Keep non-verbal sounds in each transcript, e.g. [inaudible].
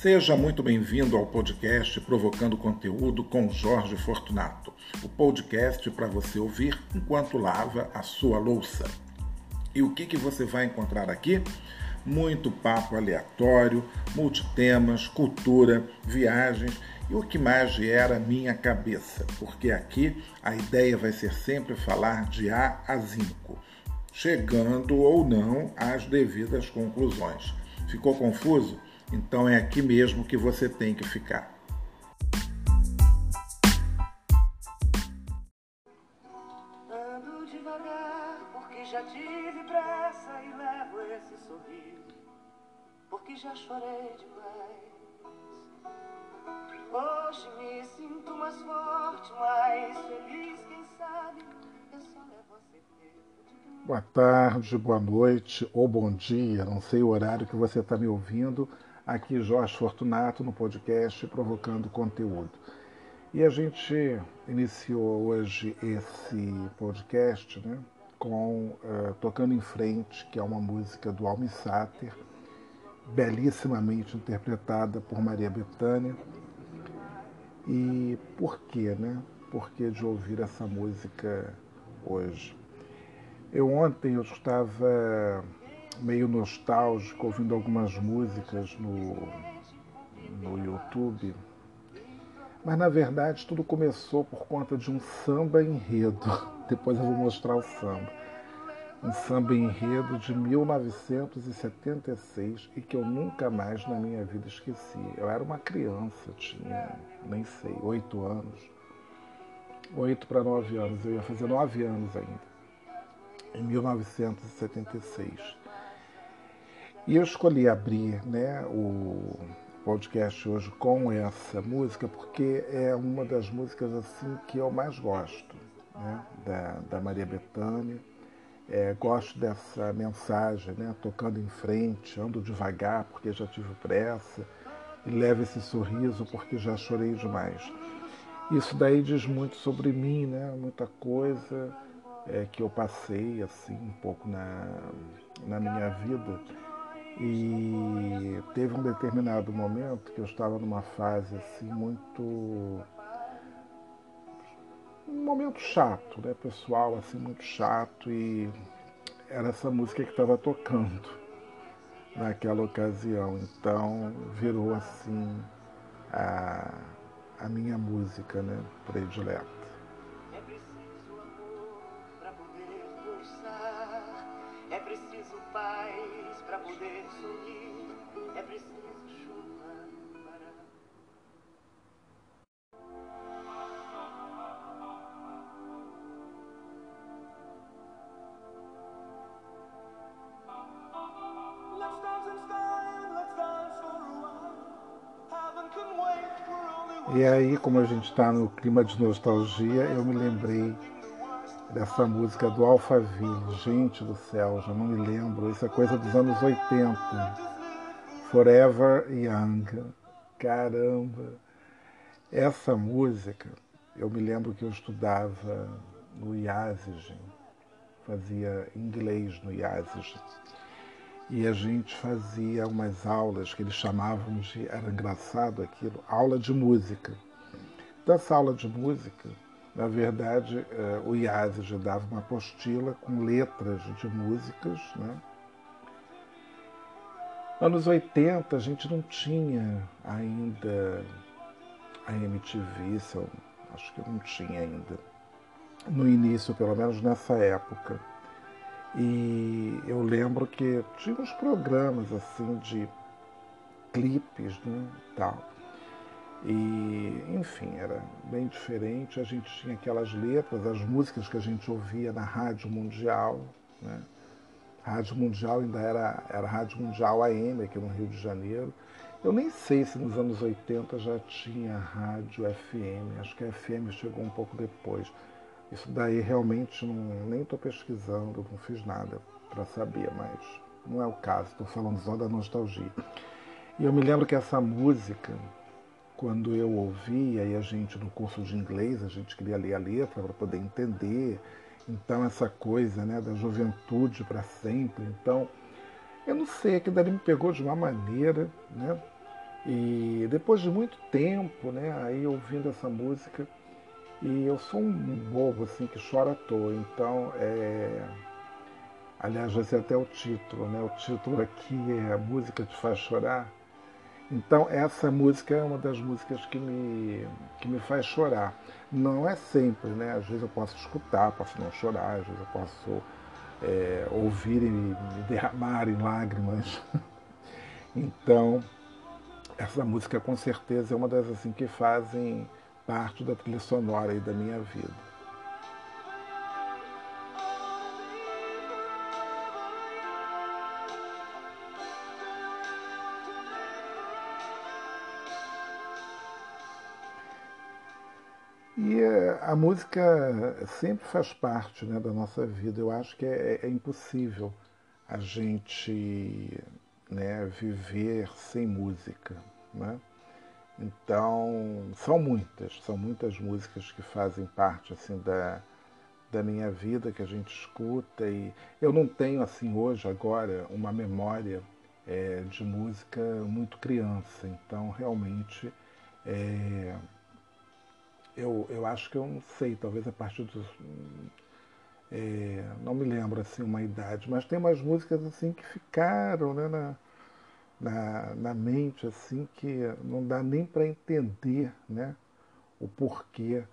Seja muito bem-vindo ao podcast Provocando Conteúdo com Jorge Fortunato. O podcast para você ouvir enquanto lava a sua louça. E o que, que você vai encontrar aqui? Muito papo aleatório, multitemas, cultura, viagens e o que mais gera minha cabeça, porque aqui a ideia vai ser sempre falar de A a Zinco, chegando ou não às devidas conclusões. Ficou confuso? Então é aqui mesmo que você tem que ficar. Ando devagar porque já tive pressa e levo esse sorriso porque já chorei demais. Hoje me sinto mais forte, mais feliz, quem sabe eu só levo a certeza de que Boa tarde, boa noite ou bom dia, não sei o horário que você está me ouvindo. Aqui Jorge Fortunato no podcast Provocando Conteúdo. E a gente iniciou hoje esse podcast né, com uh, Tocando em Frente, que é uma música do Almi Sater, belíssimamente interpretada por Maria Bethânia. E por quê, né? Por que de ouvir essa música hoje? Eu ontem eu estava meio nostálgico ouvindo algumas músicas no, no YouTube, mas na verdade tudo começou por conta de um samba enredo. [laughs] Depois eu vou mostrar o samba. Um samba enredo de 1976 e que eu nunca mais na minha vida esqueci. Eu era uma criança, tinha, nem sei, oito anos. Oito para nove anos, eu ia fazer nove anos ainda, em 1976. E eu escolhi abrir né, o podcast hoje com essa música porque é uma das músicas assim que eu mais gosto, né, da, da Maria Bethânia. É, gosto dessa mensagem, né, tocando em frente, ando devagar porque já tive pressa, e levo esse sorriso porque já chorei demais. Isso daí diz muito sobre mim, né, muita coisa é, que eu passei assim um pouco na, na minha vida. E teve um determinado momento que eu estava numa fase assim muito um momento chato, né, pessoal, assim muito chato e era essa música que estava tocando naquela ocasião. Então virou assim a, a minha música, né, predileta. E aí, como a gente está no clima de nostalgia, eu me lembrei dessa música do Alphaville. Gente do céu, já não me lembro. Isso é coisa dos anos 80. Forever Young. Caramba! Essa música, eu me lembro que eu estudava no IASIG, fazia inglês no IASIG. E a gente fazia umas aulas que eles chamavam de, era engraçado aquilo, aula de música. Então, essa aula de música, na verdade, eh, o IASIG dava uma apostila com letras de músicas. Né? Anos 80, a gente não tinha ainda a MTV, acho que não tinha ainda. No início, pelo menos nessa época. E eu lembro que tinha uns programas assim de clipes, né, tal. E, enfim, era bem diferente. A gente tinha aquelas letras, as músicas que a gente ouvia na Rádio Mundial, né? Rádio Mundial ainda era, era Rádio Mundial AM aqui no Rio de Janeiro. Eu nem sei se nos anos 80 já tinha rádio FM, acho que a FM chegou um pouco depois. Isso daí realmente não, nem estou pesquisando, não fiz nada para saber, mas não é o caso, estou falando só da nostalgia. E eu me lembro que essa música, quando eu ouvia, e a gente no curso de inglês, a gente queria ler a letra para poder entender, então essa coisa né, da juventude para sempre, então eu não sei, aquilo dali me pegou de uma maneira, né? E depois de muito tempo, né, aí ouvindo essa música, e eu sou um bobo assim que chora à toa, então é. Aliás, vai ser até o título, né? O título aqui é A Música Te Faz Chorar. Então essa música é uma das músicas que me, que me faz chorar. Não é sempre, né? Às vezes eu posso escutar, posso não chorar, às vezes eu posso é, ouvir e me derramar em lágrimas. [laughs] então essa música com certeza é uma das assim que fazem parte da trilha sonora da minha vida. E eh, a música sempre faz parte né, da nossa vida. Eu acho que é, é impossível a gente né, viver sem música. Né? Então, são muitas, são muitas músicas que fazem parte assim da, da minha vida que a gente escuta e eu não tenho assim hoje agora uma memória é, de música muito criança, então realmente é, eu, eu acho que eu não sei, talvez a partir dos é, não me lembro assim uma idade, mas tem umas músicas assim que ficaram né, na, na, na mente assim que não dá nem para entender né, o porquê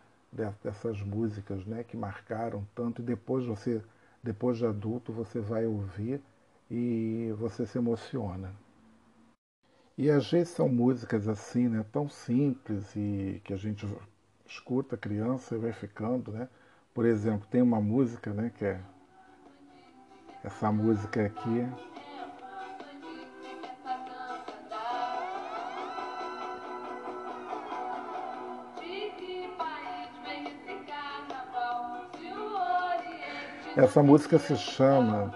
dessas músicas né, que marcaram tanto e depois você, depois de adulto, você vai ouvir e você se emociona. E às vezes são músicas assim, né, tão simples e que a gente escuta criança e vai ficando, né? Por exemplo, tem uma música, né, que é essa música aqui, Essa música se chama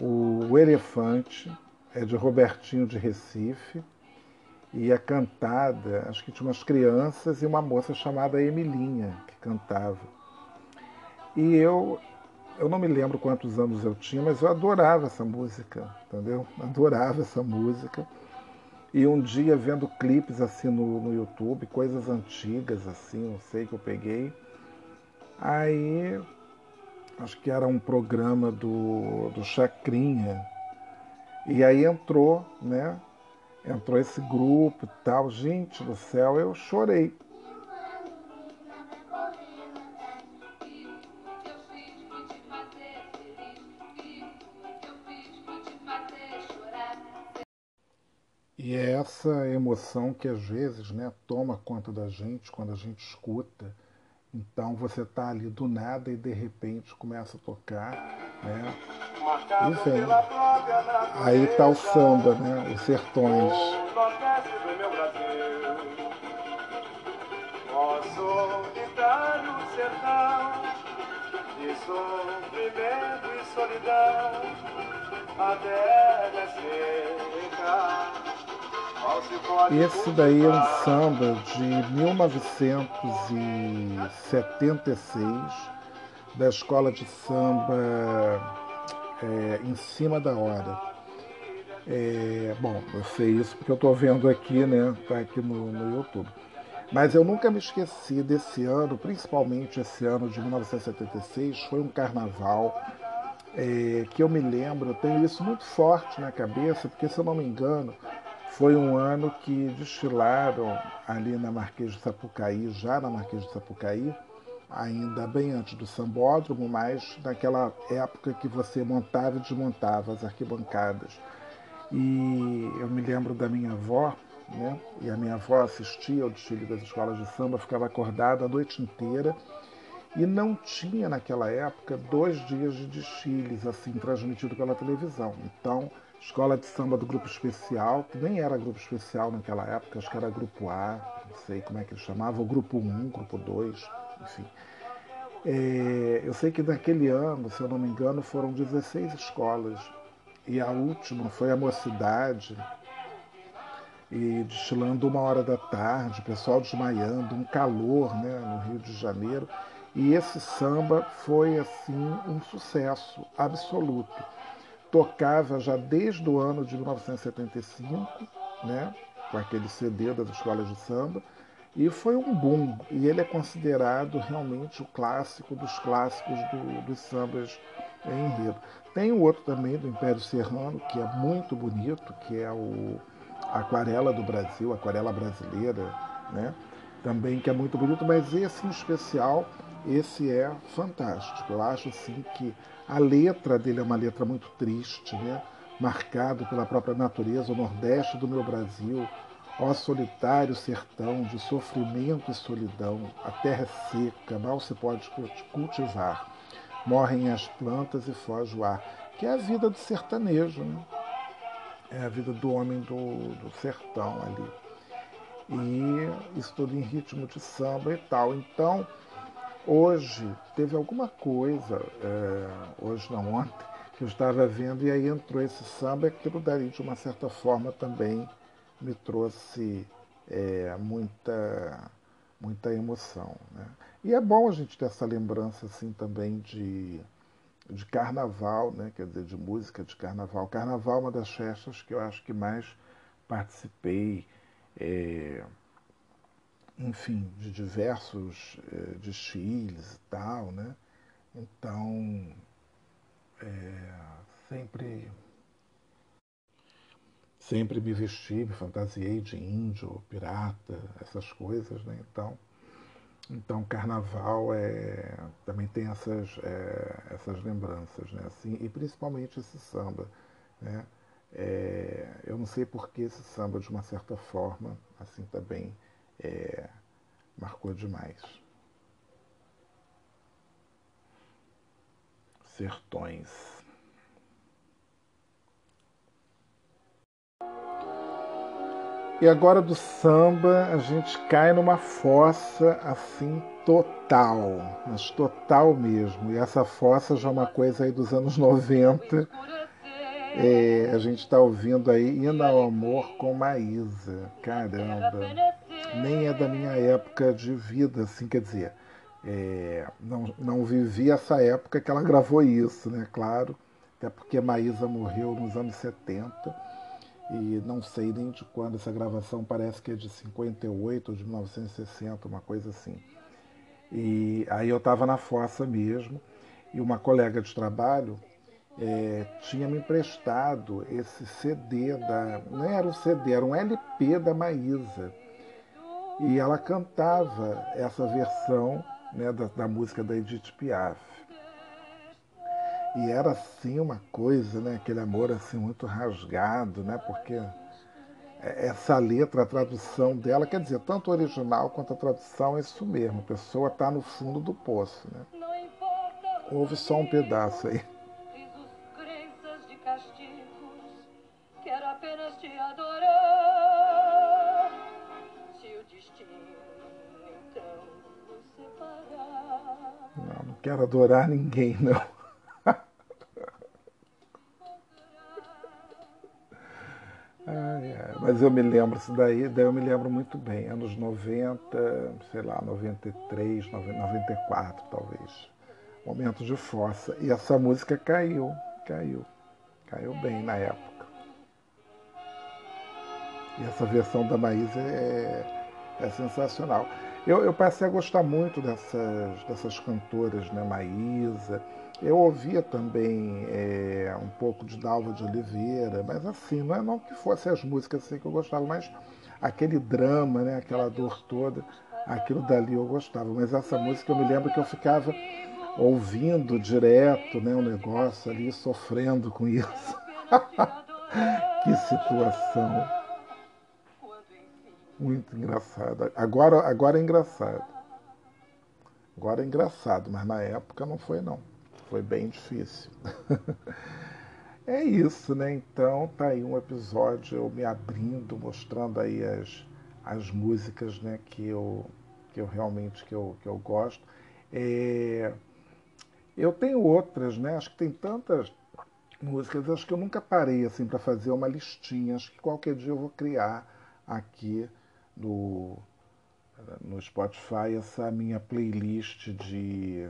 O Elefante, é de Robertinho de Recife, e é cantada, acho que tinha umas crianças e uma moça chamada Emilinha que cantava. E eu, eu não me lembro quantos anos eu tinha, mas eu adorava essa música, entendeu? [laughs] Adorava essa música. E um dia vendo clipes assim no, no YouTube, coisas antigas assim, não sei que eu peguei. Aí acho que era um programa do, do Chacrinha. E aí entrou, né? Entrou esse grupo e tal. Gente do céu, eu chorei. E é essa emoção que às vezes né, toma conta da gente quando a gente escuta então você está ali do nada e de repente começa a tocar, né? E vem. Aí está o samba, né? Os sertões. sofrimento e solidão. Esse daí é um samba de 1976 da escola de samba é, em cima da hora. É, bom, eu sei isso porque eu estou vendo aqui, né? Tá aqui no, no YouTube. Mas eu nunca me esqueci desse ano, principalmente esse ano de 1976, foi um carnaval é, que eu me lembro, eu tenho isso muito forte na cabeça, porque se eu não me engano, foi um ano que desfilaram ali na Marquês de Sapucaí, já na Marquês de Sapucaí, ainda bem antes do sambódromo, mas naquela época que você montava e desmontava as arquibancadas. E eu me lembro da minha avó, né? E a minha avó assistia ao desfile das escolas de samba, ficava acordada a noite inteira. E não tinha naquela época dois dias de desfiles assim transmitido pela televisão. Então escola de samba do grupo especial, que nem era grupo especial naquela época, acho que era grupo A, não sei como é que ele chamava, o grupo 1, grupo 2, enfim. É, eu sei que naquele ano, se eu não me engano, foram 16 escolas e a última foi a mocidade e destilando uma hora da tarde, o pessoal desmaiando, um calor né, no Rio de Janeiro. E esse samba foi assim um sucesso absoluto tocava já desde o ano de 1975, né? com aquele CD das escolas de samba, e foi um boom. E ele é considerado realmente o clássico dos clássicos do, dos sambas em enredo. Tem o outro também do Império Serrano, que é muito bonito, que é o Aquarela do Brasil, Aquarela Brasileira, né? também que é muito bonito, mas esse em especial, esse é fantástico. Eu acho assim que a letra dele é uma letra muito triste, né? marcado pela própria natureza, o Nordeste do meu Brasil, ó solitário sertão de sofrimento e solidão, a terra é seca, mal se pode cultivar, morrem as plantas e foge o ar, que é a vida do sertanejo, né? é a vida do homem do, do sertão ali. E isso tudo em ritmo de samba e tal. Então, hoje teve alguma coisa, é, hoje não, ontem, que eu estava vendo, e aí entrou esse samba, aquilo dali, de uma certa forma, também me trouxe é, muita, muita emoção. Né? E é bom a gente ter essa lembrança assim também de, de carnaval, né? quer dizer, de música de carnaval. Carnaval é uma das festas que eu acho que mais participei, é, enfim, de diversos é, desfiles e tal, né? Então, é, sempre sempre me vesti, me fantasiei de índio, pirata, essas coisas, né? Então, então carnaval é, também tem essas, é, essas lembranças, né? Assim, e principalmente esse samba, né? É, eu não sei porque esse samba, de uma certa forma, assim também é, marcou demais. Sertões. E agora do samba a gente cai numa fossa assim total, mas total mesmo. E essa fossa já é uma coisa aí dos anos 90. É, a gente está ouvindo aí Indo ao Amor com Maísa. Caramba, nem é da minha época de vida, assim, quer dizer, é, não, não vivi essa época que ela gravou isso, né? Claro, até porque Maísa morreu nos anos 70 e não sei nem de quando essa gravação, parece que é de 58 ou de 1960, uma coisa assim. E aí eu estava na fossa mesmo, e uma colega de trabalho é, tinha me emprestado esse CD da. Não era um CD, era um LP da Maísa. E ela cantava essa versão né, da, da música da Edith Piaf. E era assim uma coisa, né? Aquele amor assim muito rasgado, né? Porque essa letra, a tradução dela, quer dizer, tanto o original quanto a tradução é isso mesmo. A pessoa está no fundo do poço, né? Ouve só um pedaço aí. Quero adorar ninguém, não. [laughs] Mas eu me lembro isso daí, daí eu me lembro muito bem, anos 90, sei lá, 93, 94 talvez. Momento de força. E essa música caiu, caiu, caiu bem na época. E essa versão da Maísa é, é sensacional. Eu, eu, passei a gostar muito dessas, dessas cantoras, né? Maísa, eu ouvia também é, um pouco de Dalva de Oliveira, mas assim, não é não que fosse as músicas assim que eu gostava, mas aquele drama, né, aquela dor toda, aquilo dali eu gostava. Mas essa música eu me lembro que eu ficava ouvindo direto, né, um negócio ali, sofrendo com isso. [laughs] que situação. Muito engraçada. Agora, agora é engraçado. Agora é engraçado, mas na época não foi não foi bem difícil. [laughs] é isso, né? Então tá aí um episódio eu me abrindo, mostrando aí as, as músicas né, que, eu, que eu realmente que eu, que eu gosto. É, eu tenho outras, né? Acho que tem tantas músicas, acho que eu nunca parei assim para fazer uma listinha. Acho que qualquer dia eu vou criar aqui no, Spotify essa minha playlist de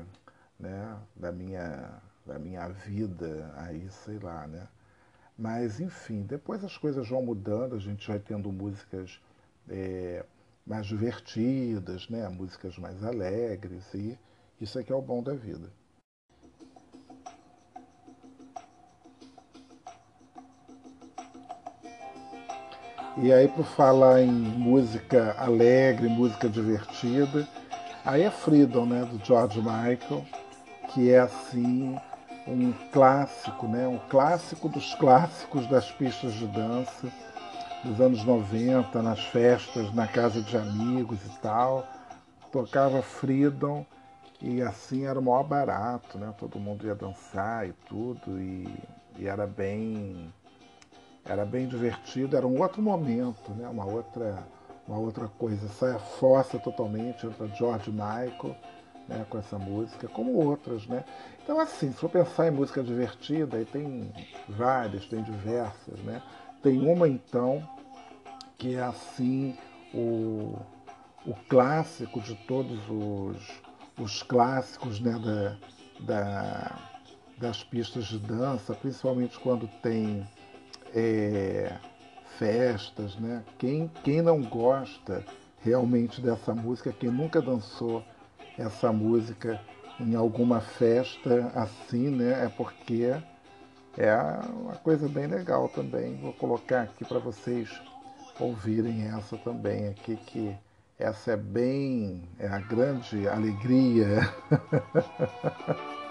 né, da minha da minha vida aí, sei lá, né? Mas, enfim, depois as coisas vão mudando, a gente vai tendo músicas é, mais divertidas, né? músicas mais alegres, e isso é que é o bom da vida. E aí, por falar em música alegre, música divertida, aí é Freedom, né, do George Michael, que é assim um clássico, né, um clássico dos clássicos das pistas de dança dos anos 90, nas festas, na casa de amigos e tal. Tocava Freedom e assim era o maior barato, né? Todo mundo ia dançar e tudo, e, e era bem era bem divertido, era um outro momento, né? uma, outra, uma outra coisa. Saia força totalmente entre George Michael né? com essa música, como outras. Né? Então, assim, se for pensar em música divertida, aí tem várias, tem diversas. Né? Tem uma, então, que é assim o, o clássico de todos os, os clássicos né? da, da, das pistas de dança, principalmente quando tem é, festas, né? Quem, quem não gosta realmente dessa música, quem nunca dançou essa música em alguma festa assim, né? É porque é uma coisa bem legal também. Vou colocar aqui para vocês ouvirem essa também aqui que essa é bem é a grande alegria [laughs]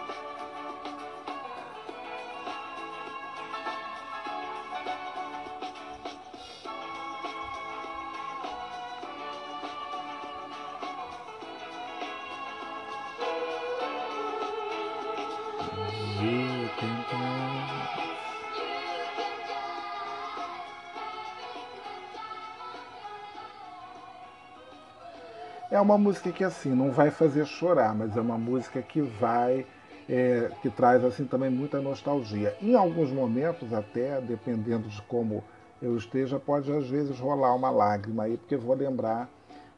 uma música que assim não vai fazer chorar, mas é uma música que vai é, que traz assim também muita nostalgia. Em alguns momentos até, dependendo de como eu esteja, pode às vezes rolar uma lágrima aí, porque vou lembrar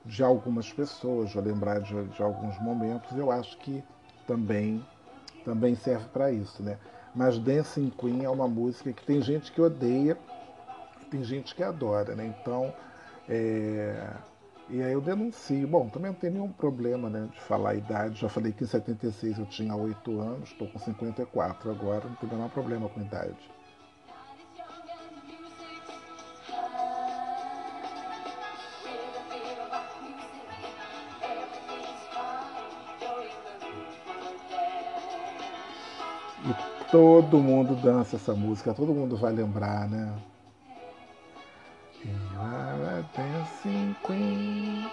de algumas pessoas, vou lembrar de, de alguns momentos. Eu acho que também também serve para isso, né? Mas Dancing Queen é uma música que tem gente que odeia, tem gente que adora, né? Então é, e aí eu denuncio. Bom, também não tem nenhum problema né, de falar a idade. Já falei que em 76 eu tinha 8 anos, estou com 54 agora, não tem nenhum problema com a idade. E todo mundo dança essa música, todo mundo vai lembrar, né? Dancing queen.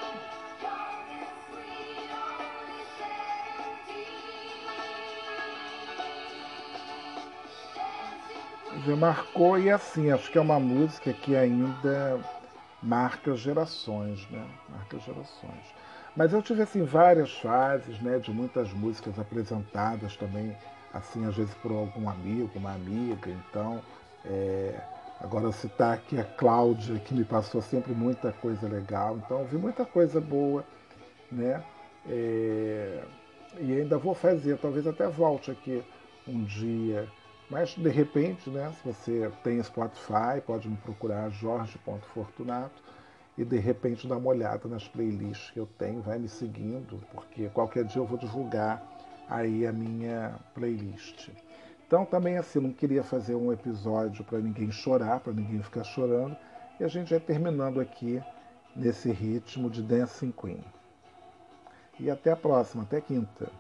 Já marcou e assim, acho que é uma música que ainda marca gerações, né? Marca gerações. Mas eu tive assim várias fases, né, de muitas músicas apresentadas também, assim às vezes por algum amigo, uma amiga. Então, é, Agora citar aqui a Cláudia, que me passou sempre muita coisa legal. Então vi muita coisa boa, né? É... E ainda vou fazer, talvez até volte aqui um dia. Mas de repente, né? Se você tem Spotify, pode me procurar jorge.fortunato e de repente dar uma olhada nas playlists que eu tenho, vai me seguindo, porque qualquer dia eu vou divulgar aí a minha playlist. Então também assim, não queria fazer um episódio para ninguém chorar, para ninguém ficar chorando, e a gente vai terminando aqui nesse ritmo de Dancing Queen. E até a próxima, até quinta.